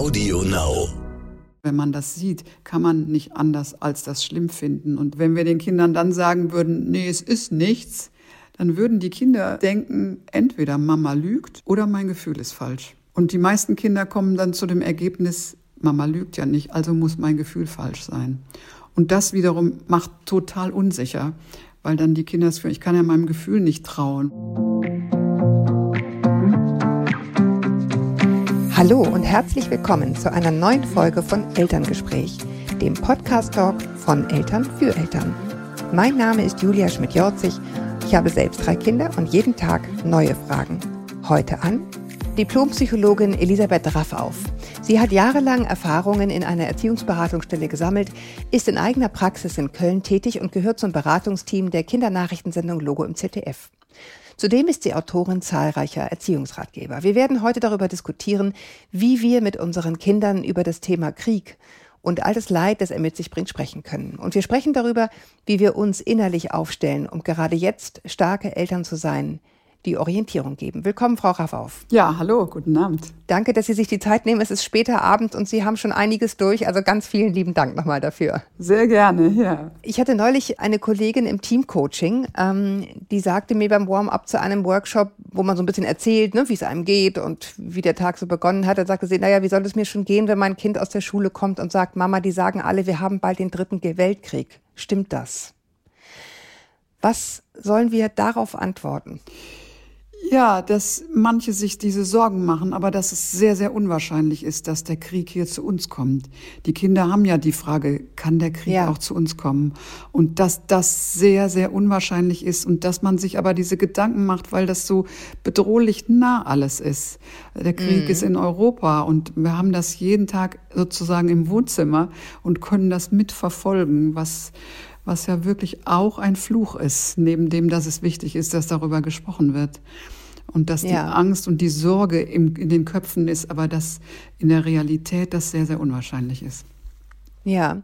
Audio Now. Wenn man das sieht, kann man nicht anders als das schlimm finden. Und wenn wir den Kindern dann sagen würden, nee, es ist nichts, dann würden die Kinder denken, entweder Mama lügt oder mein Gefühl ist falsch. Und die meisten Kinder kommen dann zu dem Ergebnis, Mama lügt ja nicht, also muss mein Gefühl falsch sein. Und das wiederum macht total unsicher, weil dann die Kinder das fühlen, ich kann ja meinem Gefühl nicht trauen. Hallo und herzlich willkommen zu einer neuen Folge von Elterngespräch, dem Podcast-Talk von Eltern für Eltern. Mein Name ist Julia Schmidt-Jorzig. Ich habe selbst drei Kinder und jeden Tag neue Fragen. Heute an Diplompsychologin Elisabeth Raffauf. Sie hat jahrelang Erfahrungen in einer Erziehungsberatungsstelle gesammelt, ist in eigener Praxis in Köln tätig und gehört zum Beratungsteam der Kindernachrichtensendung Logo im ZDF. Zudem ist sie Autorin zahlreicher Erziehungsratgeber. Wir werden heute darüber diskutieren, wie wir mit unseren Kindern über das Thema Krieg und all das Leid, das er mit sich bringt, sprechen können. Und wir sprechen darüber, wie wir uns innerlich aufstellen, um gerade jetzt starke Eltern zu sein, die Orientierung geben. Willkommen, Frau Raffauf. Ja, hallo, guten Abend. Danke, dass Sie sich die Zeit nehmen. Es ist später Abend und Sie haben schon einiges durch. Also ganz vielen lieben Dank nochmal dafür. Sehr gerne, ja. Ich hatte neulich eine Kollegin im Teamcoaching, ähm, die sagte mir beim Warm-up zu einem Workshop, wo man so ein bisschen erzählt, ne, wie es einem geht und wie der Tag so begonnen hat. Da sagte sie, naja, wie soll es mir schon gehen, wenn mein Kind aus der Schule kommt und sagt, Mama, die sagen alle, wir haben bald den dritten Weltkrieg. Stimmt das? Was sollen wir darauf antworten? Ja, dass manche sich diese Sorgen machen, aber dass es sehr, sehr unwahrscheinlich ist, dass der Krieg hier zu uns kommt. Die Kinder haben ja die Frage, kann der Krieg ja. auch zu uns kommen? Und dass das sehr, sehr unwahrscheinlich ist und dass man sich aber diese Gedanken macht, weil das so bedrohlich nah alles ist. Der Krieg mhm. ist in Europa und wir haben das jeden Tag sozusagen im Wohnzimmer und können das mitverfolgen, was was ja wirklich auch ein Fluch ist, neben dem, dass es wichtig ist, dass darüber gesprochen wird. Und dass die ja. Angst und die Sorge im, in den Köpfen ist, aber dass in der Realität das sehr, sehr unwahrscheinlich ist. Ja,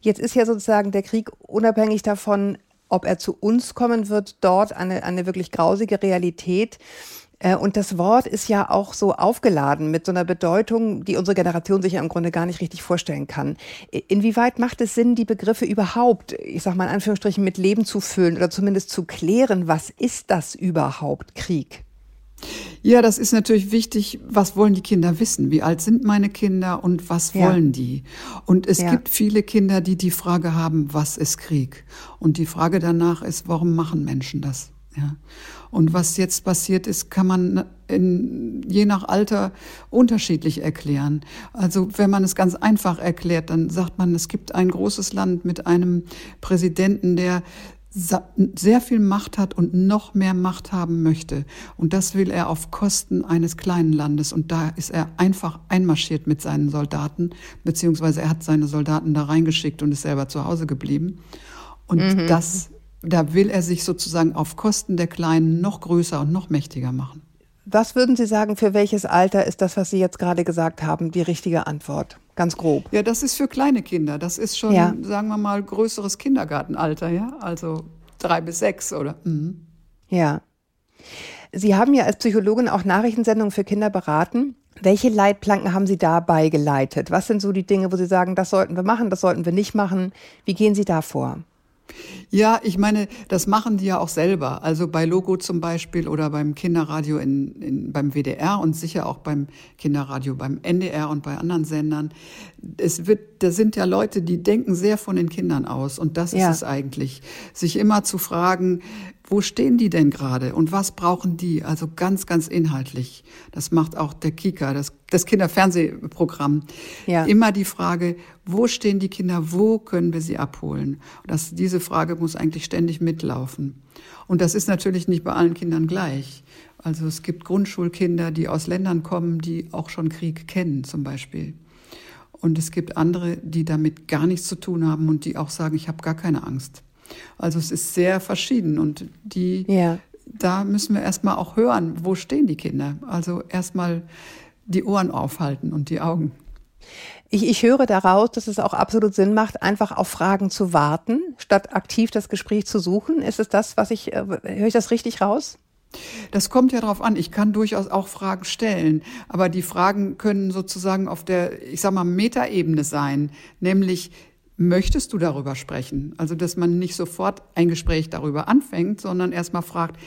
jetzt ist ja sozusagen der Krieg unabhängig davon, ob er zu uns kommen wird, dort eine, eine wirklich grausige Realität. Äh, und das Wort ist ja auch so aufgeladen mit so einer Bedeutung, die unsere Generation sich ja im Grunde gar nicht richtig vorstellen kann. Inwieweit macht es Sinn, die Begriffe überhaupt, ich sag mal in Anführungsstrichen, mit Leben zu füllen oder zumindest zu klären, was ist das überhaupt, Krieg? Ja, das ist natürlich wichtig. Was wollen die Kinder wissen? Wie alt sind meine Kinder und was ja. wollen die? Und es ja. gibt viele Kinder, die die Frage haben, was ist Krieg? Und die Frage danach ist, warum machen Menschen das? Ja. Und was jetzt passiert ist, kann man in, je nach Alter unterschiedlich erklären. Also wenn man es ganz einfach erklärt, dann sagt man, es gibt ein großes Land mit einem Präsidenten, der sehr viel Macht hat und noch mehr Macht haben möchte. Und das will er auf Kosten eines kleinen Landes. Und da ist er einfach einmarschiert mit seinen Soldaten, beziehungsweise er hat seine Soldaten da reingeschickt und ist selber zu Hause geblieben. Und mhm. das da will er sich sozusagen auf Kosten der Kleinen noch größer und noch mächtiger machen. Was würden Sie sagen, für welches Alter ist das, was Sie jetzt gerade gesagt haben, die richtige Antwort? Ganz grob. Ja, das ist für kleine Kinder. Das ist schon, ja. sagen wir mal, größeres Kindergartenalter, ja. Also drei bis sechs oder. Mhm. Ja. Sie haben ja als Psychologin auch Nachrichtensendungen für Kinder beraten. Welche Leitplanken haben Sie dabei geleitet? Was sind so die Dinge, wo Sie sagen, das sollten wir machen, das sollten wir nicht machen? Wie gehen Sie da vor? Ja, ich meine, das machen die ja auch selber. Also bei Logo zum Beispiel oder beim Kinderradio in, in, beim WDR und sicher auch beim Kinderradio beim NDR und bei anderen Sendern. Es wird, da sind ja Leute, die denken sehr von den Kindern aus. Und das ja. ist es eigentlich. Sich immer zu fragen, wo stehen die denn gerade und was brauchen die? Also ganz, ganz inhaltlich. Das macht auch der Kika, das, das Kinderfernsehprogramm. Ja. Immer die Frage, wo stehen die Kinder, wo können wir sie abholen? Das, diese Frage muss eigentlich ständig mitlaufen. Und das ist natürlich nicht bei allen Kindern gleich. Also es gibt Grundschulkinder, die aus Ländern kommen, die auch schon Krieg kennen zum Beispiel. Und es gibt andere, die damit gar nichts zu tun haben und die auch sagen, ich habe gar keine Angst. Also es ist sehr verschieden und die, ja. da müssen wir erstmal auch hören, wo stehen die Kinder. Also erstmal die Ohren aufhalten und die Augen. Ich, ich höre daraus, dass es auch absolut Sinn macht, einfach auf Fragen zu warten, statt aktiv das Gespräch zu suchen. Ist es das, was ich, äh, höre ich das richtig raus? Das kommt ja darauf an. Ich kann durchaus auch Fragen stellen, aber die Fragen können sozusagen auf der, ich sag mal, Metaebene sein, nämlich möchtest du darüber sprechen? Also, dass man nicht sofort ein Gespräch darüber anfängt, sondern erstmal fragt,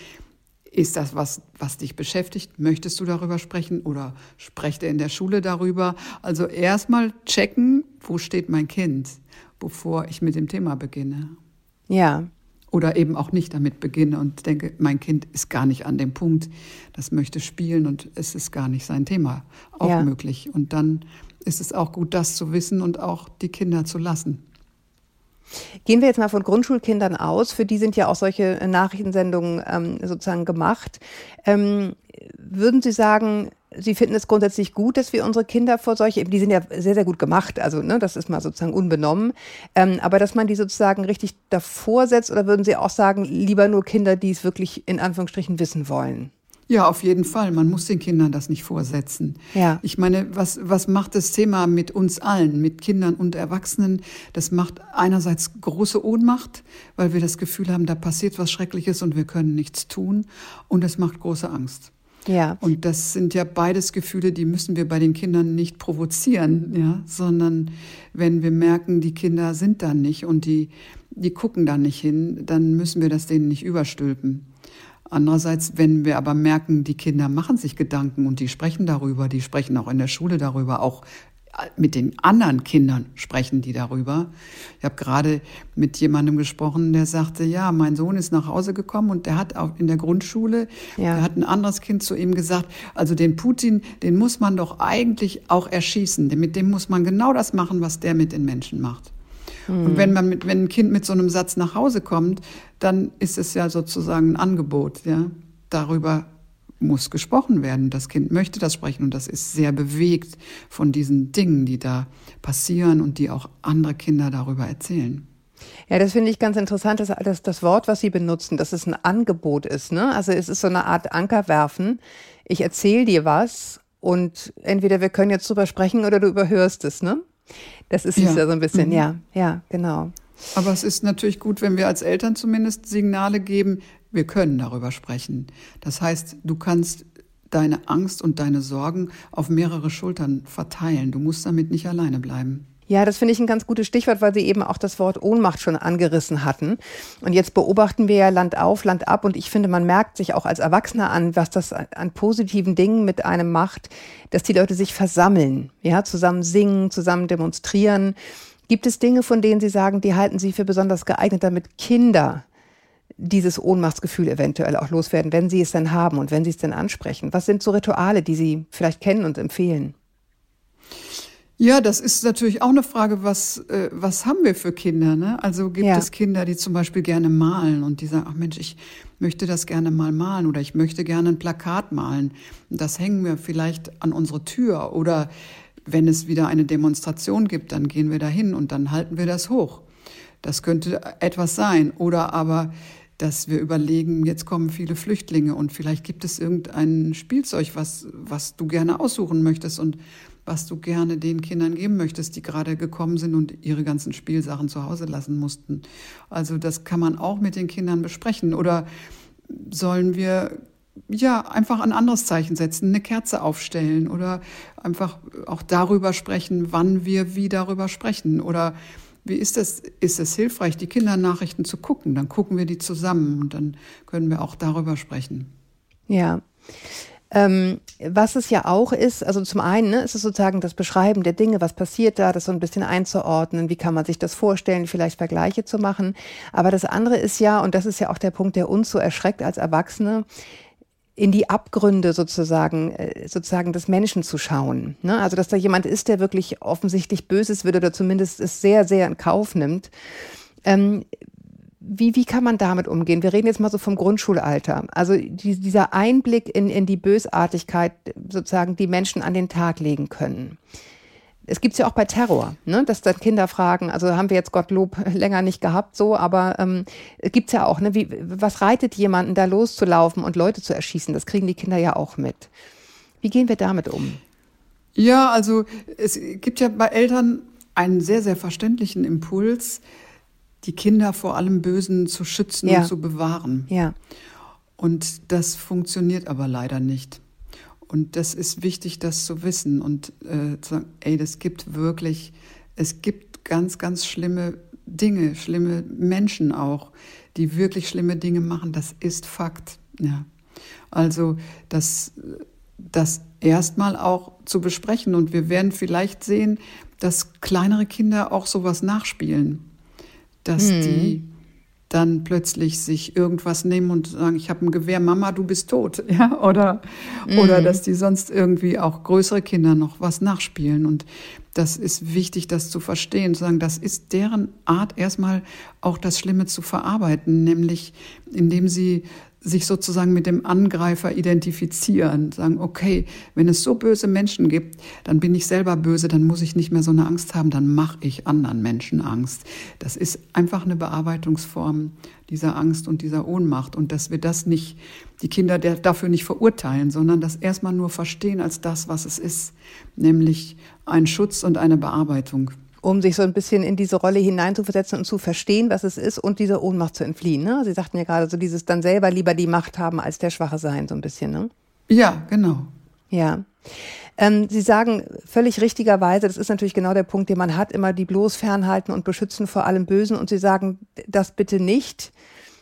ist das was, was dich beschäftigt? Möchtest du darüber sprechen oder sprecht er in der Schule darüber? Also erstmal checken, wo steht mein Kind, bevor ich mit dem Thema beginne. Ja, oder eben auch nicht damit beginne und denke, mein Kind ist gar nicht an dem Punkt, das möchte spielen und es ist gar nicht sein Thema auch ja. möglich. Und dann ist es auch gut, das zu wissen und auch die Kinder zu lassen. Gehen wir jetzt mal von Grundschulkindern aus. Für die sind ja auch solche Nachrichtensendungen ähm, sozusagen gemacht. Ähm, würden Sie sagen, Sie finden es grundsätzlich gut, dass wir unsere Kinder vor solche, die sind ja sehr, sehr gut gemacht, also ne, das ist mal sozusagen unbenommen, ähm, aber dass man die sozusagen richtig davor setzt oder würden Sie auch sagen, lieber nur Kinder, die es wirklich in Anführungsstrichen wissen wollen? Ja, auf jeden Fall. Man muss den Kindern das nicht vorsetzen. Ja. Ich meine, was, was macht das Thema mit uns allen, mit Kindern und Erwachsenen? Das macht einerseits große Ohnmacht, weil wir das Gefühl haben, da passiert was Schreckliches und wir können nichts tun. Und es macht große Angst. Ja. Und das sind ja beides Gefühle, die müssen wir bei den Kindern nicht provozieren, ja, sondern wenn wir merken, die Kinder sind da nicht und die, die gucken da nicht hin, dann müssen wir das denen nicht überstülpen. Andererseits, wenn wir aber merken, die Kinder machen sich Gedanken und die sprechen darüber, die sprechen auch in der Schule darüber, auch mit den anderen Kindern sprechen die darüber. Ich habe gerade mit jemandem gesprochen, der sagte, ja, mein Sohn ist nach Hause gekommen und der hat auch in der Grundschule, ja. der hat ein anderes Kind zu ihm gesagt, also den Putin, den muss man doch eigentlich auch erschießen. Mit dem muss man genau das machen, was der mit den Menschen macht. Mhm. Und wenn man mit, wenn ein Kind mit so einem Satz nach Hause kommt, dann ist es ja sozusagen ein Angebot, ja, darüber muss gesprochen werden. Das Kind möchte das sprechen und das ist sehr bewegt von diesen Dingen, die da passieren und die auch andere Kinder darüber erzählen. Ja, das finde ich ganz interessant, dass, dass das Wort, was Sie benutzen, dass es ein Angebot ist. Ne? Also es ist so eine Art Ankerwerfen. Ich erzähle dir was und entweder wir können jetzt drüber sprechen oder du überhörst es. Ne? Das ist ja. ja so ein bisschen, mhm. ja, ja, genau. Aber es ist natürlich gut, wenn wir als Eltern zumindest Signale geben, wir können darüber sprechen. Das heißt, du kannst deine Angst und deine Sorgen auf mehrere Schultern verteilen. Du musst damit nicht alleine bleiben. Ja, das finde ich ein ganz gutes Stichwort, weil Sie eben auch das Wort Ohnmacht schon angerissen hatten. Und jetzt beobachten wir ja Land auf, Land ab. Und ich finde, man merkt sich auch als Erwachsener an, was das an positiven Dingen mit einem macht, dass die Leute sich versammeln, ja, zusammen singen, zusammen demonstrieren. Gibt es Dinge, von denen Sie sagen, die halten Sie für besonders geeignet, damit Kinder dieses Ohnmachtsgefühl eventuell auch loswerden, wenn sie es denn haben und wenn sie es denn ansprechen? Was sind so Rituale, die Sie vielleicht kennen und empfehlen? Ja, das ist natürlich auch eine Frage, was, äh, was haben wir für Kinder? Ne? Also gibt ja. es Kinder, die zum Beispiel gerne malen und die sagen, ach Mensch, ich möchte das gerne mal malen oder ich möchte gerne ein Plakat malen. Das hängen wir vielleicht an unsere Tür oder wenn es wieder eine Demonstration gibt, dann gehen wir dahin und dann halten wir das hoch. Das könnte etwas sein. Oder aber dass wir überlegen, jetzt kommen viele Flüchtlinge und vielleicht gibt es irgendein Spielzeug, was, was du gerne aussuchen möchtest und was du gerne den Kindern geben möchtest, die gerade gekommen sind und ihre ganzen Spielsachen zu Hause lassen mussten. Also das kann man auch mit den Kindern besprechen. Oder sollen wir ja einfach ein anderes Zeichen setzen, eine Kerze aufstellen oder einfach auch darüber sprechen, wann wir wie darüber sprechen oder wie ist das? Ist es hilfreich, die Kindernachrichten zu gucken? Dann gucken wir die zusammen und dann können wir auch darüber sprechen. Ja. Ähm, was es ja auch ist, also zum einen ne, ist es sozusagen das Beschreiben der Dinge, was passiert da, das so ein bisschen einzuordnen, wie kann man sich das vorstellen, vielleicht Vergleiche zu machen. Aber das andere ist ja, und das ist ja auch der Punkt, der uns so erschreckt als Erwachsene, in die Abgründe sozusagen, äh, sozusagen des Menschen zu schauen. Ne? Also, dass da jemand ist, der wirklich offensichtlich Böses wird oder zumindest es sehr, sehr in Kauf nimmt. Ähm, wie, wie kann man damit umgehen? Wir reden jetzt mal so vom Grundschulalter. Also die, dieser Einblick in, in die Bösartigkeit sozusagen, die Menschen an den Tag legen können es gibt's ja auch bei Terror, ne? dass dann Kinder fragen, also haben wir jetzt Gottlob länger nicht gehabt so, aber ähm, gibt's ja auch, ne? Wie, was reitet jemanden da loszulaufen und Leute zu erschießen? Das kriegen die Kinder ja auch mit. Wie gehen wir damit um? Ja, also es gibt ja bei Eltern einen sehr, sehr verständlichen Impuls, die Kinder vor allem Bösen zu schützen ja. und zu bewahren. Ja. Und das funktioniert aber leider nicht. Und das ist wichtig, das zu wissen und äh, zu sagen, ey, das gibt wirklich, es gibt ganz, ganz schlimme Dinge, schlimme Menschen auch, die wirklich schlimme Dinge machen. Das ist Fakt. Ja. Also das, das erstmal auch zu besprechen. Und wir werden vielleicht sehen, dass kleinere Kinder auch sowas nachspielen. Dass hm. die dann plötzlich sich irgendwas nehmen und sagen, ich habe ein Gewehr, Mama, du bist tot, ja, oder mhm. oder dass die sonst irgendwie auch größere Kinder noch was nachspielen und das ist wichtig, das zu verstehen, zu sagen, das ist deren Art erstmal auch das Schlimme zu verarbeiten, nämlich indem sie sich sozusagen mit dem Angreifer identifizieren, sagen, okay, wenn es so böse Menschen gibt, dann bin ich selber böse, dann muss ich nicht mehr so eine Angst haben, dann mache ich anderen Menschen Angst. Das ist einfach eine Bearbeitungsform dieser Angst und dieser Ohnmacht und dass wir das nicht, die Kinder dafür nicht verurteilen, sondern das erstmal nur verstehen als das, was es ist, nämlich ein Schutz und eine Bearbeitung um sich so ein bisschen in diese Rolle hineinzuversetzen und zu verstehen, was es ist und dieser Ohnmacht zu entfliehen. Ne? Sie sagten ja gerade so dieses dann selber lieber die Macht haben als der Schwache sein, so ein bisschen. Ne? Ja, genau. Ja. Ähm, Sie sagen völlig richtigerweise, das ist natürlich genau der Punkt, den man hat, immer die bloß fernhalten und beschützen vor allem Bösen. Und Sie sagen das bitte nicht.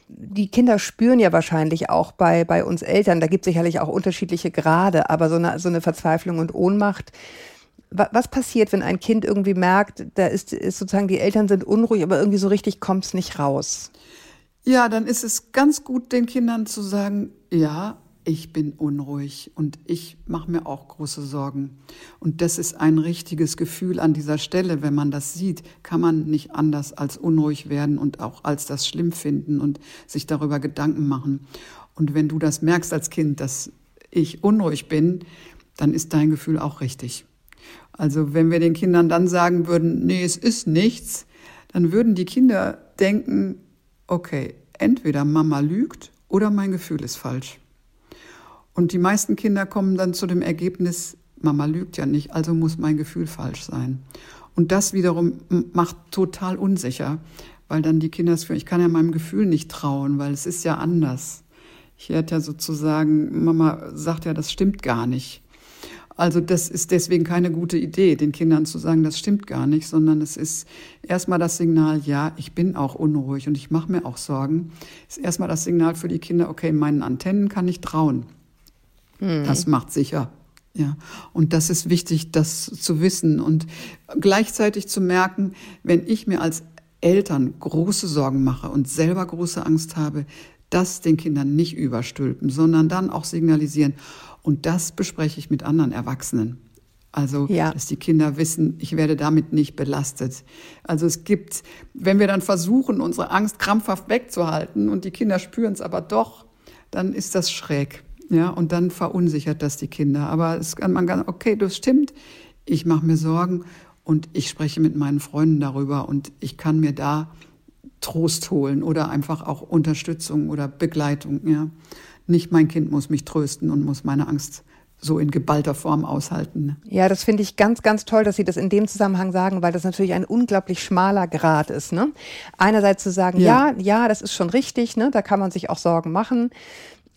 Die Kinder spüren ja wahrscheinlich auch bei, bei uns Eltern, da gibt es sicherlich auch unterschiedliche Grade, aber so eine, so eine Verzweiflung und Ohnmacht, was passiert, wenn ein Kind irgendwie merkt, da ist, ist sozusagen die Eltern sind unruhig, aber irgendwie so richtig kommt es nicht raus? Ja, dann ist es ganz gut, den Kindern zu sagen, ja, ich bin unruhig und ich mache mir auch große Sorgen. Und das ist ein richtiges Gefühl an dieser Stelle. Wenn man das sieht, kann man nicht anders als unruhig werden und auch als das schlimm finden und sich darüber Gedanken machen. Und wenn du das merkst als Kind, dass ich unruhig bin, dann ist dein Gefühl auch richtig. Also wenn wir den Kindern dann sagen würden, nee, es ist nichts, dann würden die Kinder denken, okay, entweder Mama lügt oder mein Gefühl ist falsch. Und die meisten Kinder kommen dann zu dem Ergebnis, Mama lügt ja nicht, also muss mein Gefühl falsch sein. Und das wiederum macht total unsicher, weil dann die Kinder das fühlen, ich kann ja meinem Gefühl nicht trauen, weil es ist ja anders. Ich hätte ja sozusagen, Mama sagt ja, das stimmt gar nicht. Also das ist deswegen keine gute Idee, den Kindern zu sagen, das stimmt gar nicht, sondern es ist erstmal das Signal, ja, ich bin auch unruhig und ich mache mir auch Sorgen. Ist erstmal das Signal für die Kinder, okay, meinen Antennen kann ich trauen. Hm. Das macht sicher. Ja, und das ist wichtig, das zu wissen und gleichzeitig zu merken, wenn ich mir als Eltern große Sorgen mache und selber große Angst habe, das den Kindern nicht überstülpen, sondern dann auch signalisieren, und das bespreche ich mit anderen Erwachsenen. Also, ja. dass die Kinder wissen, ich werde damit nicht belastet. Also es gibt, wenn wir dann versuchen, unsere Angst krampfhaft wegzuhalten und die Kinder spüren es aber doch, dann ist das schräg. Ja, und dann verunsichert das die Kinder. Aber es kann man ganz, okay, das stimmt. Ich mache mir Sorgen und ich spreche mit meinen Freunden darüber und ich kann mir da Trost holen oder einfach auch Unterstützung oder Begleitung, ja. Nicht mein Kind muss mich trösten und muss meine Angst so in geballter Form aushalten. Ja, das finde ich ganz, ganz toll, dass Sie das in dem Zusammenhang sagen, weil das natürlich ein unglaublich schmaler Grad ist. Ne? Einerseits zu sagen, ja. ja, ja, das ist schon richtig, ne? da kann man sich auch Sorgen machen.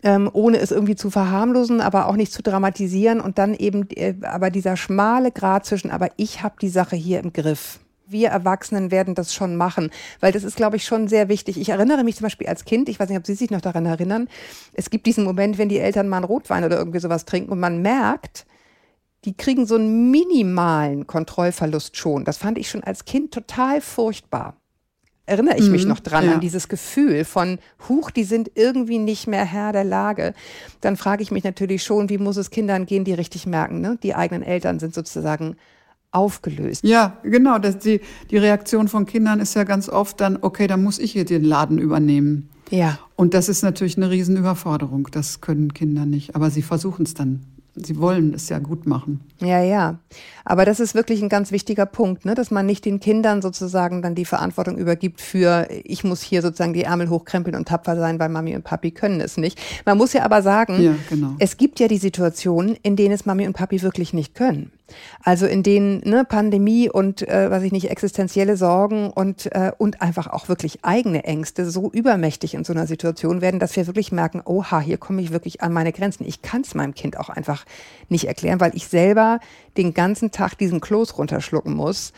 Ähm, ohne es irgendwie zu verharmlosen, aber auch nicht zu dramatisieren und dann eben äh, aber dieser schmale Grad zwischen, aber ich habe die Sache hier im Griff wir Erwachsenen werden das schon machen, weil das ist, glaube ich, schon sehr wichtig. Ich erinnere mich zum Beispiel als Kind, ich weiß nicht, ob Sie sich noch daran erinnern, es gibt diesen Moment, wenn die Eltern mal einen Rotwein oder irgendwie sowas trinken und man merkt, die kriegen so einen minimalen Kontrollverlust schon. Das fand ich schon als Kind total furchtbar. Erinnere ich mich mhm, noch dran ja. an dieses Gefühl von, huch, die sind irgendwie nicht mehr Herr der Lage. Dann frage ich mich natürlich schon, wie muss es Kindern gehen, die richtig merken, ne? die eigenen Eltern sind sozusagen aufgelöst. Ja, genau. Das, die, die Reaktion von Kindern ist ja ganz oft dann, okay, dann muss ich hier den Laden übernehmen. Ja. Und das ist natürlich eine Riesenüberforderung. Das können Kinder nicht. Aber sie versuchen es dann. Sie wollen es ja gut machen. Ja, ja. Aber das ist wirklich ein ganz wichtiger Punkt, ne? dass man nicht den Kindern sozusagen dann die Verantwortung übergibt für, ich muss hier sozusagen die Ärmel hochkrempeln und tapfer sein, weil Mami und Papi können es nicht. Man muss ja aber sagen, ja, genau. es gibt ja die Situationen, in denen es Mami und Papi wirklich nicht können. Also in denen ne, Pandemie und, äh, weiß ich nicht, existenzielle Sorgen und, äh, und einfach auch wirklich eigene Ängste so übermächtig in so einer Situation werden, dass wir wirklich merken, oha, hier komme ich wirklich an meine Grenzen. Ich kann es meinem Kind auch einfach nicht erklären, weil ich selber den ganzen Tag diesen Kloß runterschlucken muss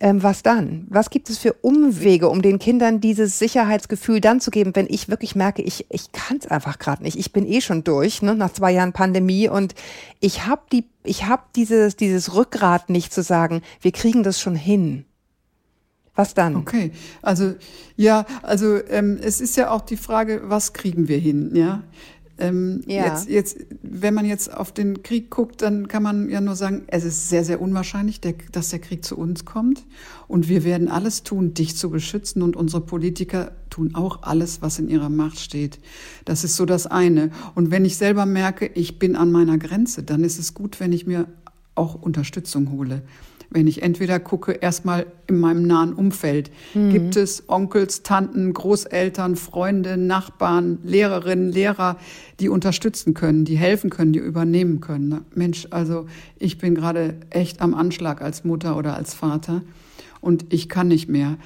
ähm, was dann? Was gibt es für Umwege, um den Kindern dieses Sicherheitsgefühl dann zu geben, wenn ich wirklich merke, ich, ich kann es einfach gerade nicht. Ich bin eh schon durch, ne, nach zwei Jahren Pandemie und ich habe die, ich habe dieses, dieses Rückgrat nicht zu sagen, wir kriegen das schon hin. Was dann? Okay, also ja, also ähm, es ist ja auch die Frage, was kriegen wir hin, ja? Ähm, ja. jetzt, jetzt, wenn man jetzt auf den Krieg guckt, dann kann man ja nur sagen, es ist sehr, sehr unwahrscheinlich, der, dass der Krieg zu uns kommt. Und wir werden alles tun, dich zu beschützen. Und unsere Politiker tun auch alles, was in ihrer Macht steht. Das ist so das eine. Und wenn ich selber merke, ich bin an meiner Grenze, dann ist es gut, wenn ich mir auch Unterstützung hole wenn ich entweder gucke, erstmal in meinem nahen Umfeld, mhm. gibt es Onkels, Tanten, Großeltern, Freunde, Nachbarn, Lehrerinnen, Lehrer, die unterstützen können, die helfen können, die übernehmen können. Mensch, also ich bin gerade echt am Anschlag als Mutter oder als Vater und ich kann nicht mehr.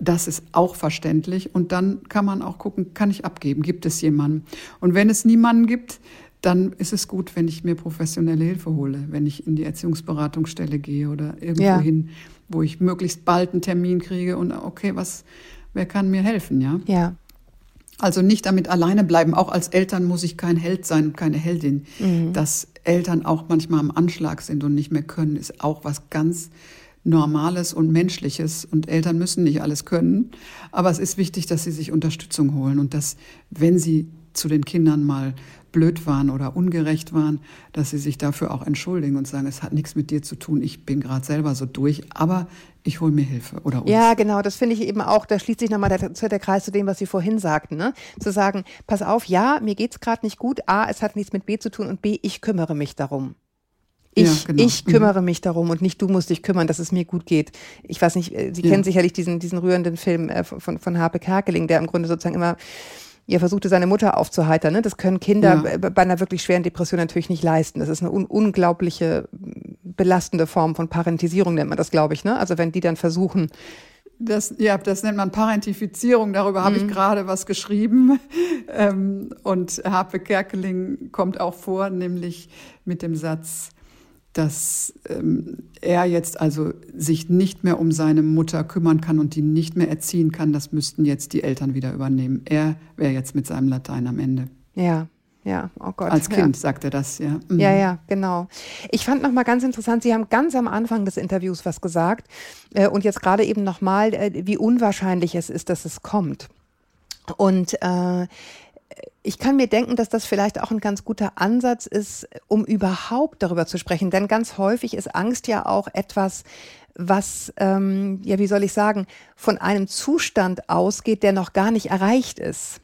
Das ist auch verständlich. Und dann kann man auch gucken, kann ich abgeben? Gibt es jemanden? Und wenn es niemanden gibt, dann ist es gut, wenn ich mir professionelle Hilfe hole, wenn ich in die Erziehungsberatungsstelle gehe oder irgendwo ja. hin, wo ich möglichst bald einen Termin kriege und okay, was, wer kann mir helfen, ja? Ja. Also nicht damit alleine bleiben. Auch als Eltern muss ich kein Held sein und keine Heldin. Mhm. Dass Eltern auch manchmal am Anschlag sind und nicht mehr können, ist auch was ganz Normales und Menschliches. Und Eltern müssen nicht alles können. Aber es ist wichtig, dass sie sich Unterstützung holen und dass, wenn sie zu den Kindern mal blöd waren oder ungerecht waren, dass sie sich dafür auch entschuldigen und sagen, es hat nichts mit dir zu tun, ich bin gerade selber so durch, aber ich hole mir Hilfe oder uns. Ja, genau, das finde ich eben auch, da schließt sich nochmal der, der Kreis zu dem, was Sie vorhin sagten, ne? zu sagen, pass auf, ja, mir geht es gerade nicht gut, A, es hat nichts mit B zu tun und B, ich kümmere mich darum. Ich, ja, genau. ich mhm. kümmere mich darum und nicht du musst dich kümmern, dass es mir gut geht. Ich weiß nicht, äh, Sie ja. kennen sicherlich diesen, diesen rührenden Film äh, von, von Harpe Kerkeling, der im Grunde sozusagen immer er versuchte seine Mutter aufzuheitern. Ne? Das können Kinder ja. bei einer wirklich schweren Depression natürlich nicht leisten. Das ist eine un unglaubliche belastende Form von Parentisierung, nennt man das, glaube ich. Ne? Also wenn die dann versuchen, das, ja, das nennt man Parentifizierung. Darüber mhm. habe ich mhm. gerade was geschrieben. Ähm, und Harpe Kerkeling kommt auch vor, nämlich mit dem Satz, dass ähm, er jetzt also sich nicht mehr um seine Mutter kümmern kann und die nicht mehr erziehen kann, das müssten jetzt die Eltern wieder übernehmen. Er wäre jetzt mit seinem Latein am Ende. Ja, ja, oh Gott. Als Kind ja. sagt er das, ja. Mhm. Ja, ja, genau. Ich fand noch mal ganz interessant, Sie haben ganz am Anfang des Interviews was gesagt äh, und jetzt gerade eben noch mal, äh, wie unwahrscheinlich es ist, dass es kommt. Und äh, ich kann mir denken, dass das vielleicht auch ein ganz guter Ansatz ist, um überhaupt darüber zu sprechen. Denn ganz häufig ist Angst ja auch etwas, was, ähm, ja, wie soll ich sagen, von einem Zustand ausgeht, der noch gar nicht erreicht ist.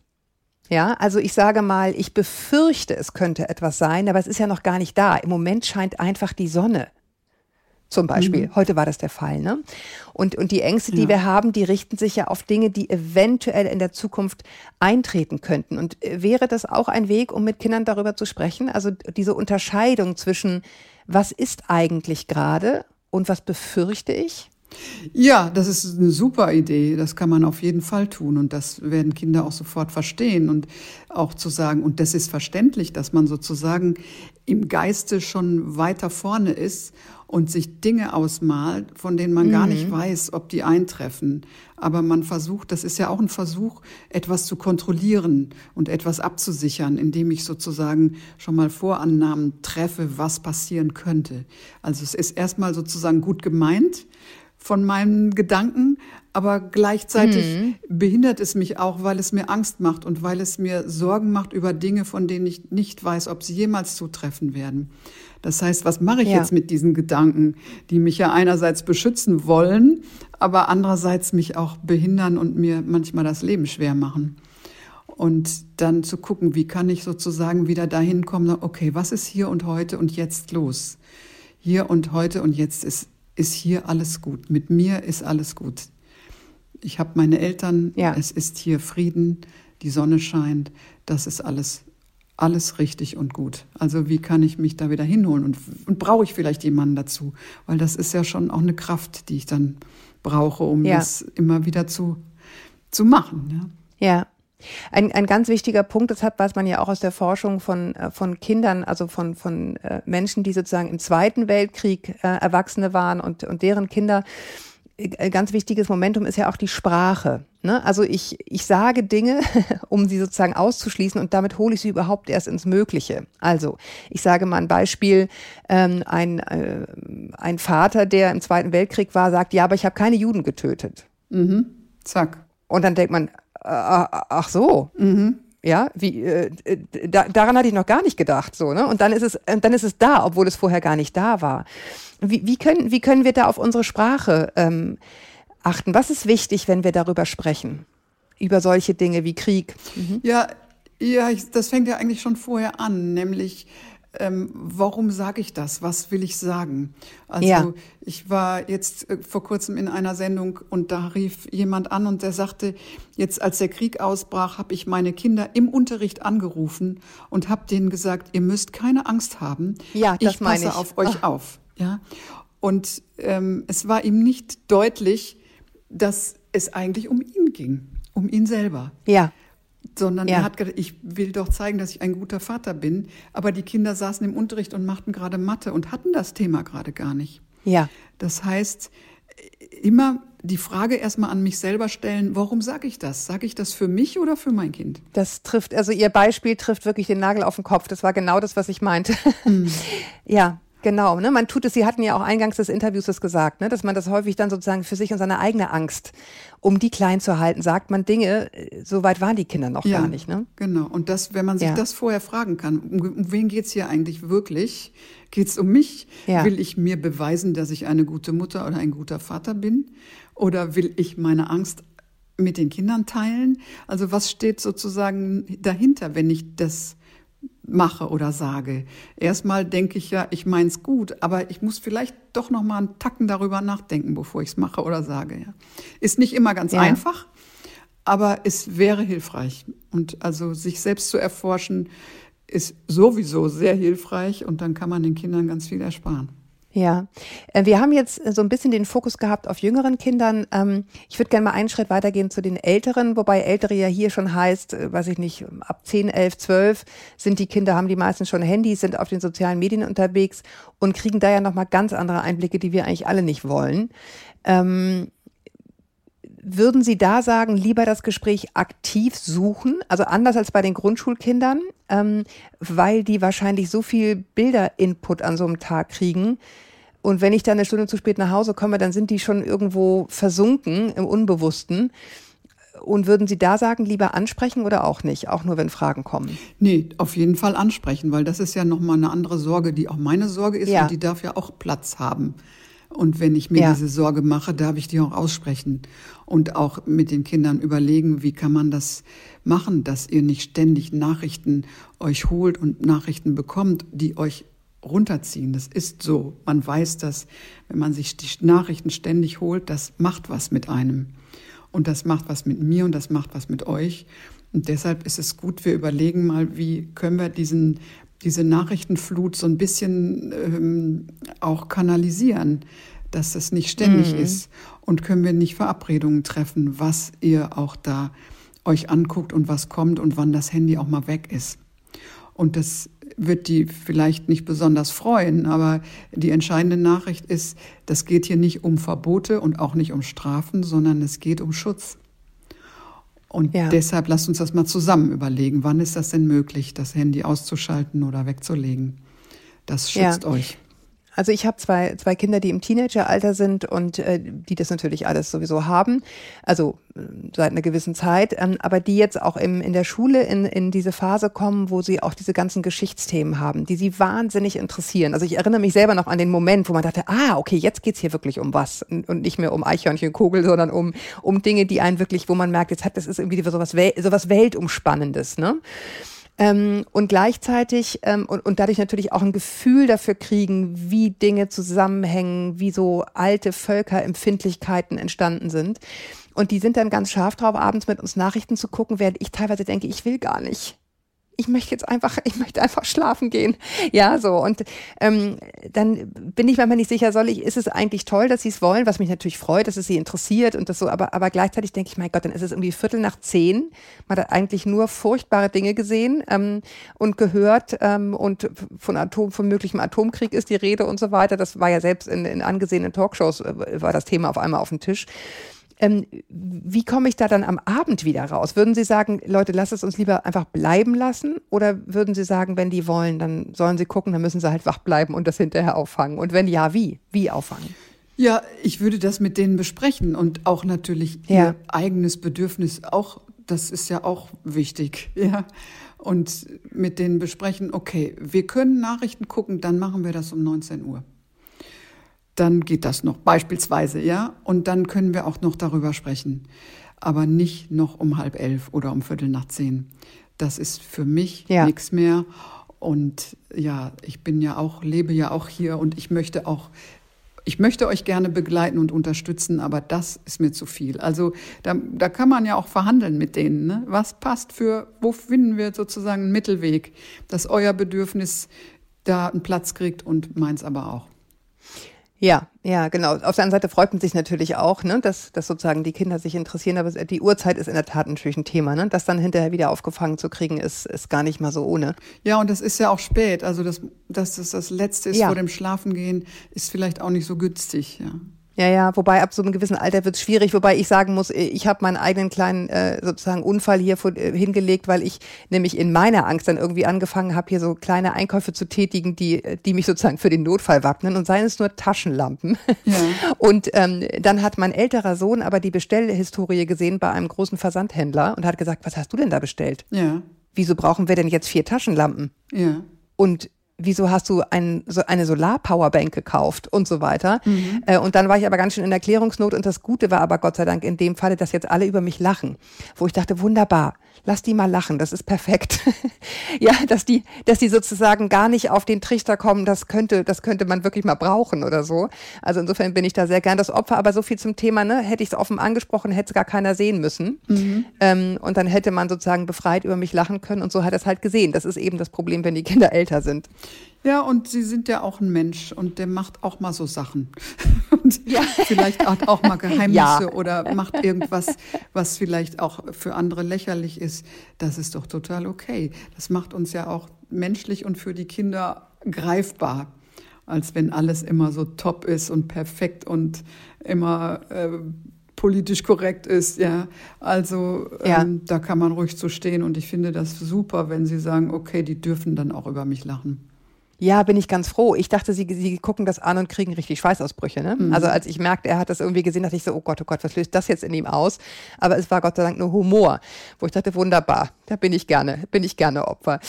Ja, also ich sage mal, ich befürchte, es könnte etwas sein, aber es ist ja noch gar nicht da. Im Moment scheint einfach die Sonne zum Beispiel. Mhm. Heute war das der Fall. Ne? Und, und die Ängste, die ja. wir haben, die richten sich ja auf Dinge, die eventuell in der Zukunft eintreten könnten. Und äh, wäre das auch ein Weg, um mit Kindern darüber zu sprechen? Also diese Unterscheidung zwischen, was ist eigentlich gerade und was befürchte ich? Ja, das ist eine super Idee. Das kann man auf jeden Fall tun. Und das werden Kinder auch sofort verstehen. Und auch zu sagen, und das ist verständlich, dass man sozusagen im Geiste schon weiter vorne ist und sich Dinge ausmalt, von denen man mhm. gar nicht mhm. weiß, ob die eintreffen. Aber man versucht, das ist ja auch ein Versuch, etwas zu kontrollieren und etwas abzusichern, indem ich sozusagen schon mal Vorannahmen treffe, was passieren könnte. Also es ist erstmal sozusagen gut gemeint von meinen Gedanken, aber gleichzeitig mhm. behindert es mich auch, weil es mir Angst macht und weil es mir Sorgen macht über Dinge, von denen ich nicht weiß, ob sie jemals zutreffen werden. Das heißt, was mache ich ja. jetzt mit diesen Gedanken, die mich ja einerseits beschützen wollen, aber andererseits mich auch behindern und mir manchmal das Leben schwer machen? Und dann zu gucken, wie kann ich sozusagen wieder dahin kommen, okay, was ist hier und heute und jetzt los? Hier und heute und jetzt ist, ist hier alles gut. Mit mir ist alles gut. Ich habe meine Eltern, ja. es ist hier Frieden, die Sonne scheint, das ist alles alles richtig und gut. Also wie kann ich mich da wieder hinholen und, und brauche ich vielleicht jemanden dazu? Weil das ist ja schon auch eine Kraft, die ich dann brauche, um ja. das immer wieder zu, zu machen. Ja. ja. Ein, ein ganz wichtiger Punkt, das hat, weiß man ja auch aus der Forschung von, äh, von Kindern, also von, von äh, Menschen, die sozusagen im Zweiten Weltkrieg äh, Erwachsene waren und, und deren Kinder, ganz wichtiges Momentum ist ja auch die Sprache. Ne? Also ich, ich sage Dinge, um sie sozusagen auszuschließen und damit hole ich sie überhaupt erst ins Mögliche. Also ich sage mal ein Beispiel, ähm, ein, äh, ein Vater, der im Zweiten Weltkrieg war, sagt, ja, aber ich habe keine Juden getötet. Mhm. Zack. Und dann denkt man, äh, ach so. Mhm. Ja, wie äh, da, daran hatte ich noch gar nicht gedacht, so ne? Und dann ist es, dann ist es da, obwohl es vorher gar nicht da war. Wie, wie, können, wie können wir da auf unsere Sprache ähm, achten? Was ist wichtig, wenn wir darüber sprechen? Über solche Dinge wie Krieg? Mhm. Ja, ja, ich, das fängt ja eigentlich schon vorher an, nämlich ähm, warum sage ich das? Was will ich sagen? Also ja. ich war jetzt äh, vor kurzem in einer Sendung und da rief jemand an und der sagte, jetzt als der Krieg ausbrach, habe ich meine Kinder im Unterricht angerufen und habe denen gesagt, ihr müsst keine Angst haben. Ja, ich passe ich. auf euch Ach. auf. Ja, und ähm, es war ihm nicht deutlich, dass es eigentlich um ihn ging, um ihn selber. Ja. Sondern ja. er hat gedacht, ich will doch zeigen, dass ich ein guter Vater bin. Aber die Kinder saßen im Unterricht und machten gerade Mathe und hatten das Thema gerade gar nicht. Ja. Das heißt, immer die Frage erstmal an mich selber stellen, warum sage ich das? Sage ich das für mich oder für mein Kind? Das trifft, also Ihr Beispiel trifft wirklich den Nagel auf den Kopf. Das war genau das, was ich meinte. Mhm. ja, Genau, ne? Man tut es, Sie hatten ja auch eingangs des Interviews das gesagt, ne? dass man das häufig dann sozusagen für sich und seine eigene Angst, um die klein zu halten, sagt man Dinge, äh, so weit waren die Kinder noch ja, gar nicht. Ne? Genau. Und das, wenn man sich ja. das vorher fragen kann, um, um wen geht's hier eigentlich wirklich? Geht's um mich? Ja. Will ich mir beweisen, dass ich eine gute Mutter oder ein guter Vater bin? Oder will ich meine Angst mit den Kindern teilen? Also was steht sozusagen dahinter, wenn ich das mache oder sage. Erstmal denke ich ja, ich meins gut, aber ich muss vielleicht doch noch mal einen Tacken darüber nachdenken, bevor ich es mache oder sage. Ja. Ist nicht immer ganz ja. einfach, aber es wäre hilfreich. Und also sich selbst zu erforschen, ist sowieso sehr hilfreich und dann kann man den Kindern ganz viel ersparen. Ja, äh, wir haben jetzt so ein bisschen den Fokus gehabt auf jüngeren Kindern. Ähm, ich würde gerne mal einen Schritt weitergehen zu den Älteren, wobei Ältere ja hier schon heißt, äh, weiß ich nicht, ab 10, 11, 12 sind die Kinder, haben die meisten schon Handys, sind auf den sozialen Medien unterwegs und kriegen da ja nochmal ganz andere Einblicke, die wir eigentlich alle nicht wollen. Ähm, würden Sie da sagen, lieber das Gespräch aktiv suchen, also anders als bei den Grundschulkindern, ähm, weil die wahrscheinlich so viel Bilder-Input an so einem Tag kriegen, und wenn ich dann eine Stunde zu spät nach Hause komme, dann sind die schon irgendwo versunken im Unbewussten. Und würden Sie da sagen, lieber ansprechen oder auch nicht, auch nur wenn Fragen kommen? Nee, auf jeden Fall ansprechen, weil das ist ja nochmal eine andere Sorge, die auch meine Sorge ist ja. und die darf ja auch Platz haben. Und wenn ich mir ja. diese Sorge mache, darf ich die auch aussprechen und auch mit den Kindern überlegen, wie kann man das machen, dass ihr nicht ständig Nachrichten euch holt und Nachrichten bekommt, die euch runterziehen. Das ist so. Man weiß das, wenn man sich die Nachrichten ständig holt, das macht was mit einem. Und das macht was mit mir und das macht was mit euch. Und deshalb ist es gut, wir überlegen mal, wie können wir diesen, diese Nachrichtenflut so ein bisschen ähm, auch kanalisieren, dass es nicht ständig mhm. ist. Und können wir nicht Verabredungen treffen, was ihr auch da euch anguckt und was kommt und wann das Handy auch mal weg ist. Und das wird die vielleicht nicht besonders freuen, aber die entscheidende Nachricht ist, das geht hier nicht um Verbote und auch nicht um Strafen, sondern es geht um Schutz. Und ja. deshalb lasst uns das mal zusammen überlegen. Wann ist das denn möglich, das Handy auszuschalten oder wegzulegen? Das schützt ja. euch. Also ich habe zwei, zwei Kinder, die im Teenageralter sind und äh, die das natürlich alles sowieso haben, also äh, seit einer gewissen Zeit, ähm, aber die jetzt auch im, in der Schule in, in diese Phase kommen, wo sie auch diese ganzen Geschichtsthemen haben, die sie wahnsinnig interessieren. Also ich erinnere mich selber noch an den Moment, wo man dachte, ah, okay, jetzt geht's hier wirklich um was und, und nicht mehr um Eichhörnchenkugel, sondern um, um Dinge, die einen wirklich, wo man merkt, jetzt hat das ist irgendwie sowas, sowas Weltumspannendes, ne? Ähm, und gleichzeitig ähm, und, und dadurch natürlich auch ein Gefühl dafür kriegen, wie Dinge zusammenhängen, wie so alte Völkerempfindlichkeiten entstanden sind. Und die sind dann ganz scharf drauf, abends mit uns Nachrichten zu gucken, während ich teilweise denke, ich will gar nicht. Ich möchte jetzt einfach, ich möchte einfach schlafen gehen. Ja, so. Und ähm, dann bin ich mir nicht sicher, soll ich, ist es eigentlich toll, dass sie es wollen, was mich natürlich freut, dass es sie interessiert und das so, aber, aber gleichzeitig denke ich, mein Gott, dann ist es irgendwie Viertel nach zehn. Man hat eigentlich nur furchtbare Dinge gesehen ähm, und gehört ähm, und von Atom, von möglichem Atomkrieg ist die Rede und so weiter. Das war ja selbst in, in angesehenen Talkshows äh, war das Thema auf einmal auf dem Tisch. Ähm, wie komme ich da dann am Abend wieder raus? Würden Sie sagen, Leute, lasst es uns lieber einfach bleiben lassen? Oder würden Sie sagen, wenn die wollen, dann sollen sie gucken, dann müssen sie halt wach bleiben und das hinterher auffangen? Und wenn ja, wie? Wie auffangen? Ja, ich würde das mit denen besprechen und auch natürlich ja. ihr eigenes Bedürfnis auch, das ist ja auch wichtig, ja. Und mit denen besprechen, okay, wir können Nachrichten gucken, dann machen wir das um 19 Uhr dann geht das noch beispielsweise, ja. Und dann können wir auch noch darüber sprechen. Aber nicht noch um halb elf oder um Viertel nach zehn. Das ist für mich ja. nichts mehr. Und ja, ich bin ja auch, lebe ja auch hier und ich möchte auch, ich möchte euch gerne begleiten und unterstützen, aber das ist mir zu viel. Also da, da kann man ja auch verhandeln mit denen. Ne? Was passt für, wo finden wir sozusagen einen Mittelweg, dass euer Bedürfnis da einen Platz kriegt und meins aber auch. Ja, ja, genau. Auf der anderen Seite freut man sich natürlich auch, ne, dass, dass sozusagen die Kinder sich interessieren, aber die Uhrzeit ist in der Tat natürlich ein Thema. Ne? Das dann hinterher wieder aufgefangen zu kriegen, ist, ist gar nicht mal so ohne. Ja, und das ist ja auch spät. Also, dass, dass das das Letzte ist ja. vor dem Schlafengehen, ist vielleicht auch nicht so günstig. Ja. Ja, ja, wobei ab so einem gewissen Alter wird es schwierig, wobei ich sagen muss, ich habe meinen eigenen kleinen äh, sozusagen Unfall hier vor, äh, hingelegt, weil ich nämlich in meiner Angst dann irgendwie angefangen habe, hier so kleine Einkäufe zu tätigen, die, die mich sozusagen für den Notfall wappnen und seien es nur Taschenlampen. Ja. Und ähm, dann hat mein älterer Sohn aber die Bestellhistorie gesehen bei einem großen Versandhändler und hat gesagt, was hast du denn da bestellt? Ja. Wieso brauchen wir denn jetzt vier Taschenlampen? Ja. Und wieso hast du ein, so eine Solar-Powerbank gekauft und so weiter. Mhm. Äh, und dann war ich aber ganz schön in Erklärungsnot und das Gute war aber Gott sei Dank in dem Falle, dass jetzt alle über mich lachen, wo ich dachte, wunderbar, lass die mal lachen, das ist perfekt. ja, dass die, dass die sozusagen gar nicht auf den Trichter kommen, das könnte, das könnte man wirklich mal brauchen oder so. Also insofern bin ich da sehr gern das Opfer, aber so viel zum Thema, ne, hätte ich es offen angesprochen, hätte es gar keiner sehen müssen. Mhm. Ähm, und dann hätte man sozusagen befreit über mich lachen können und so hat er es halt gesehen. Das ist eben das Problem, wenn die Kinder älter sind. Ja, und Sie sind ja auch ein Mensch und der macht auch mal so Sachen. und ja. vielleicht hat auch mal Geheimnisse ja. oder macht irgendwas, was vielleicht auch für andere lächerlich ist. Das ist doch total okay. Das macht uns ja auch menschlich und für die Kinder greifbar, als wenn alles immer so top ist und perfekt und immer äh, politisch korrekt ist. Ja, also ja. Ähm, da kann man ruhig so stehen und ich finde das super, wenn Sie sagen, okay, die dürfen dann auch über mich lachen. Ja, bin ich ganz froh. Ich dachte, sie, sie gucken das an und kriegen richtig Schweißausbrüche. Ne? Mhm. Also als ich merkte, er hat das irgendwie gesehen, dachte ich so, oh Gott, oh Gott, was löst das jetzt in ihm aus? Aber es war Gott sei Dank nur Humor, wo ich dachte, wunderbar, da bin ich gerne, bin ich gerne Opfer.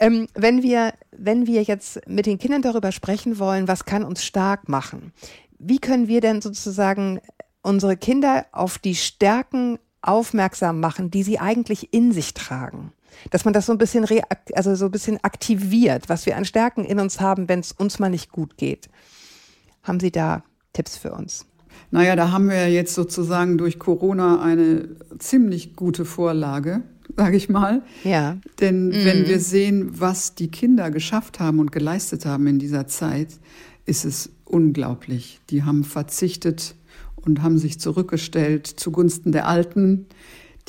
Ähm, wenn wir, wenn wir jetzt mit den Kindern darüber sprechen wollen, was kann uns stark machen? Wie können wir denn sozusagen unsere Kinder auf die Stärken aufmerksam machen, die sie eigentlich in sich tragen? Dass man das so ein bisschen also so ein bisschen aktiviert, was wir an Stärken in uns haben, wenn es uns mal nicht gut geht. Haben Sie da Tipps für uns? Naja, da haben wir jetzt sozusagen durch Corona eine ziemlich gute Vorlage, sage ich mal. Ja. Denn mhm. wenn wir sehen, was die Kinder geschafft haben und geleistet haben in dieser Zeit, ist es unglaublich. Die haben verzichtet und haben sich zurückgestellt zugunsten der Alten.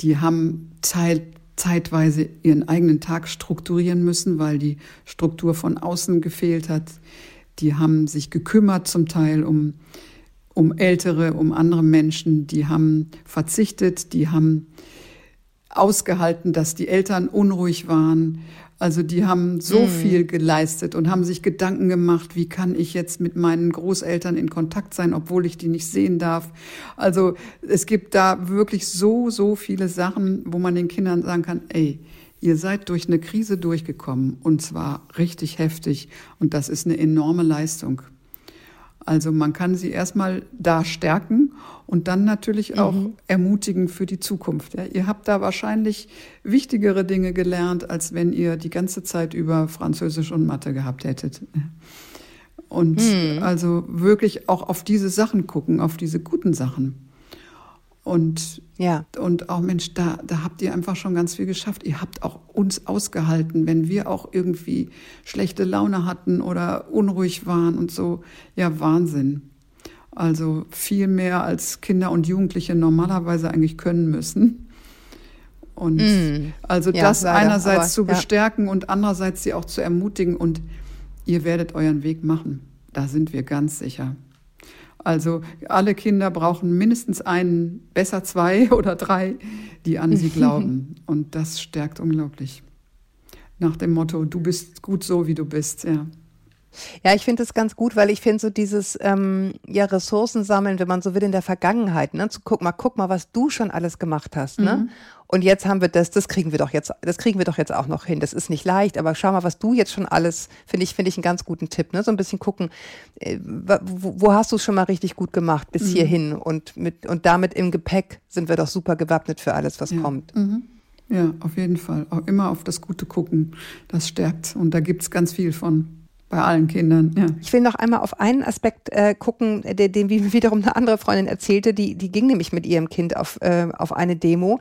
Die haben Teil, zeitweise ihren eigenen Tag strukturieren müssen, weil die Struktur von außen gefehlt hat. Die haben sich gekümmert zum Teil um, um Ältere, um andere Menschen. Die haben verzichtet, die haben ausgehalten, dass die Eltern unruhig waren. Also die haben so mhm. viel geleistet und haben sich Gedanken gemacht, wie kann ich jetzt mit meinen Großeltern in Kontakt sein, obwohl ich die nicht sehen darf. Also es gibt da wirklich so, so viele Sachen, wo man den Kindern sagen kann, ey, ihr seid durch eine Krise durchgekommen und zwar richtig heftig und das ist eine enorme Leistung. Also man kann sie erstmal da stärken und dann natürlich auch mhm. ermutigen für die Zukunft. Ja, ihr habt da wahrscheinlich wichtigere Dinge gelernt, als wenn ihr die ganze Zeit über Französisch und Mathe gehabt hättet. Und mhm. also wirklich auch auf diese Sachen gucken, auf diese guten Sachen. Und, ja. und auch Mensch, da, da habt ihr einfach schon ganz viel geschafft. Ihr habt auch uns ausgehalten, wenn wir auch irgendwie schlechte Laune hatten oder unruhig waren und so. Ja, Wahnsinn. Also viel mehr als Kinder und Jugendliche normalerweise eigentlich können müssen. Und mm. also ja, das leider, einerseits aber, zu bestärken ja. und andererseits sie auch zu ermutigen und ihr werdet euren Weg machen. Da sind wir ganz sicher. Also alle Kinder brauchen mindestens einen, besser zwei oder drei, die an sie glauben. Und das stärkt unglaublich. Nach dem Motto, du bist gut so, wie du bist, ja. Ja, ich finde das ganz gut, weil ich finde so dieses ähm, ja Ressourcen sammeln, wenn man so will in der Vergangenheit, ne, zu guck mal, guck mal, was du schon alles gemacht hast, ne? Mhm. Und jetzt haben wir das, das kriegen wir doch jetzt, das kriegen wir doch jetzt auch noch hin. Das ist nicht leicht, aber schau mal, was du jetzt schon alles, finde ich, finde ich einen ganz guten Tipp, ne? So ein bisschen gucken, äh, wo, wo, hast du es schon mal richtig gut gemacht bis mhm. hierhin und mit und damit im Gepäck sind wir doch super gewappnet für alles, was ja. kommt. Mhm. Ja, auf jeden Fall. Auch immer auf das Gute gucken. Das stärkt. Und da gibt's ganz viel von. Bei allen Kindern, ja. Ich will noch einmal auf einen Aspekt äh, gucken, den, den wiederum eine andere Freundin erzählte, die, die ging nämlich mit ihrem Kind auf, äh, auf eine Demo.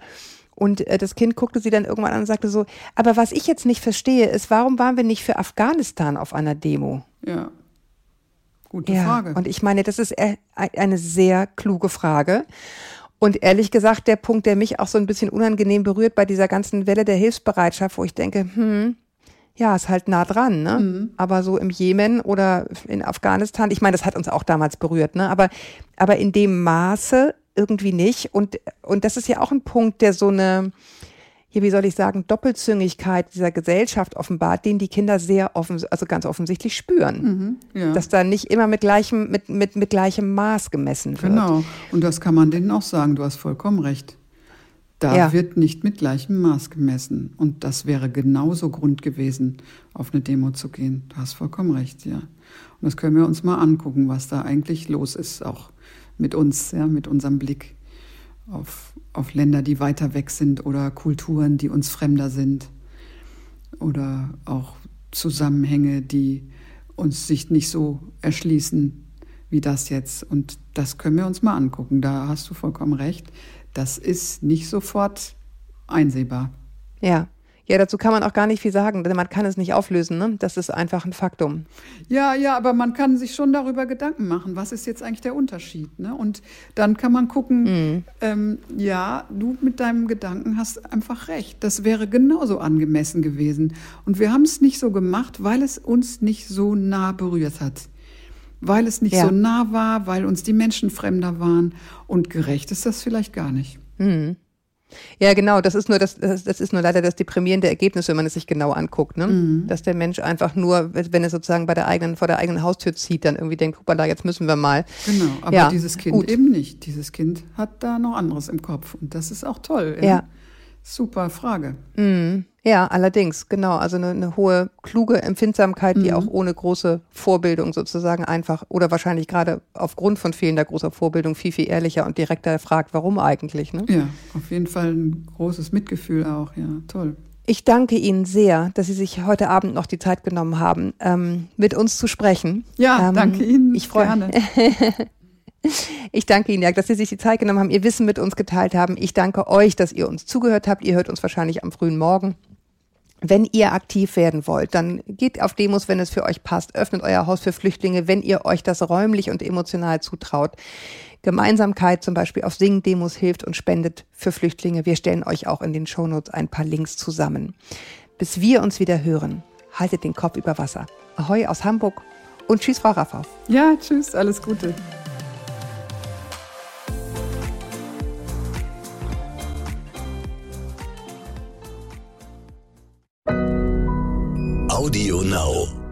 Und äh, das Kind guckte sie dann irgendwann an und sagte so, aber was ich jetzt nicht verstehe, ist, warum waren wir nicht für Afghanistan auf einer Demo? Ja. Gute ja, Frage. Und ich meine, das ist e, eine sehr kluge Frage. Und ehrlich gesagt, der Punkt, der mich auch so ein bisschen unangenehm berührt bei dieser ganzen Welle der Hilfsbereitschaft, wo ich denke, hm, ja, ist halt nah dran, ne? Mhm. Aber so im Jemen oder in Afghanistan, ich meine, das hat uns auch damals berührt, ne? Aber, aber in dem Maße irgendwie nicht. Und, und das ist ja auch ein Punkt, der so eine, hier, wie soll ich sagen, Doppelzüngigkeit dieser Gesellschaft offenbart, den die Kinder sehr offen, also ganz offensichtlich spüren. Mhm, ja. Dass da nicht immer mit gleichem, mit, mit, mit gleichem Maß gemessen wird. Genau. Und das kann man denen auch sagen. Du hast vollkommen recht. Da ja. wird nicht mit gleichem Maß gemessen. Und das wäre genauso Grund gewesen, auf eine Demo zu gehen. Du hast vollkommen recht, ja. Und das können wir uns mal angucken, was da eigentlich los ist, auch mit uns, ja, mit unserem Blick auf, auf Länder, die weiter weg sind oder Kulturen, die uns fremder sind. Oder auch Zusammenhänge, die uns sich nicht so erschließen wie das jetzt. Und das können wir uns mal angucken. Da hast du vollkommen recht das ist nicht sofort einsehbar. Ja. Ja, dazu kann man auch gar nicht viel sagen, denn man kann es nicht auflösen. Ne? Das ist einfach ein Faktum. Ja, ja, aber man kann sich schon darüber Gedanken machen, was ist jetzt eigentlich der Unterschied. Ne? Und dann kann man gucken, mhm. ähm, ja, du mit deinem Gedanken hast einfach recht. Das wäre genauso angemessen gewesen. Und wir haben es nicht so gemacht, weil es uns nicht so nah berührt hat weil es nicht ja. so nah war, weil uns die Menschen fremder waren. Und gerecht ist das vielleicht gar nicht. Mhm. Ja, genau, das ist nur das, das, ist nur leider das deprimierende Ergebnis, wenn man es sich genau anguckt, ne? Mhm. Dass der Mensch einfach nur, wenn er sozusagen bei der eigenen, vor der eigenen Haustür zieht, dann irgendwie denkt, guck mal da, jetzt müssen wir mal. Genau, aber ja, dieses Kind gut. eben nicht. Dieses Kind hat da noch anderes im Kopf und das ist auch toll. Ja. ja. Super Frage. Mhm. Ja, allerdings, genau. Also eine, eine hohe, kluge Empfindsamkeit, die mhm. auch ohne große Vorbildung sozusagen einfach oder wahrscheinlich gerade aufgrund von fehlender großer Vorbildung viel, viel ehrlicher und direkter fragt, warum eigentlich. Ne? Ja, auf jeden Fall ein großes Mitgefühl auch, ja, toll. Ich danke Ihnen sehr, dass Sie sich heute Abend noch die Zeit genommen haben, ähm, mit uns zu sprechen. Ja, ähm, danke Ihnen. Ich freue mich. Ich danke Ihnen, dass Sie sich die Zeit genommen haben, Ihr Wissen mit uns geteilt haben. Ich danke euch, dass ihr uns zugehört habt. Ihr hört uns wahrscheinlich am frühen Morgen. Wenn ihr aktiv werden wollt, dann geht auf Demos, wenn es für euch passt. Öffnet euer Haus für Flüchtlinge, wenn ihr euch das räumlich und emotional zutraut. Gemeinsamkeit zum Beispiel auf Sing-Demos hilft und spendet für Flüchtlinge. Wir stellen euch auch in den Shownotes ein paar Links zusammen. Bis wir uns wieder hören, haltet den Kopf über Wasser. Ahoi aus Hamburg und tschüss, Frau Raffau. Ja, tschüss, alles Gute. Audio Now.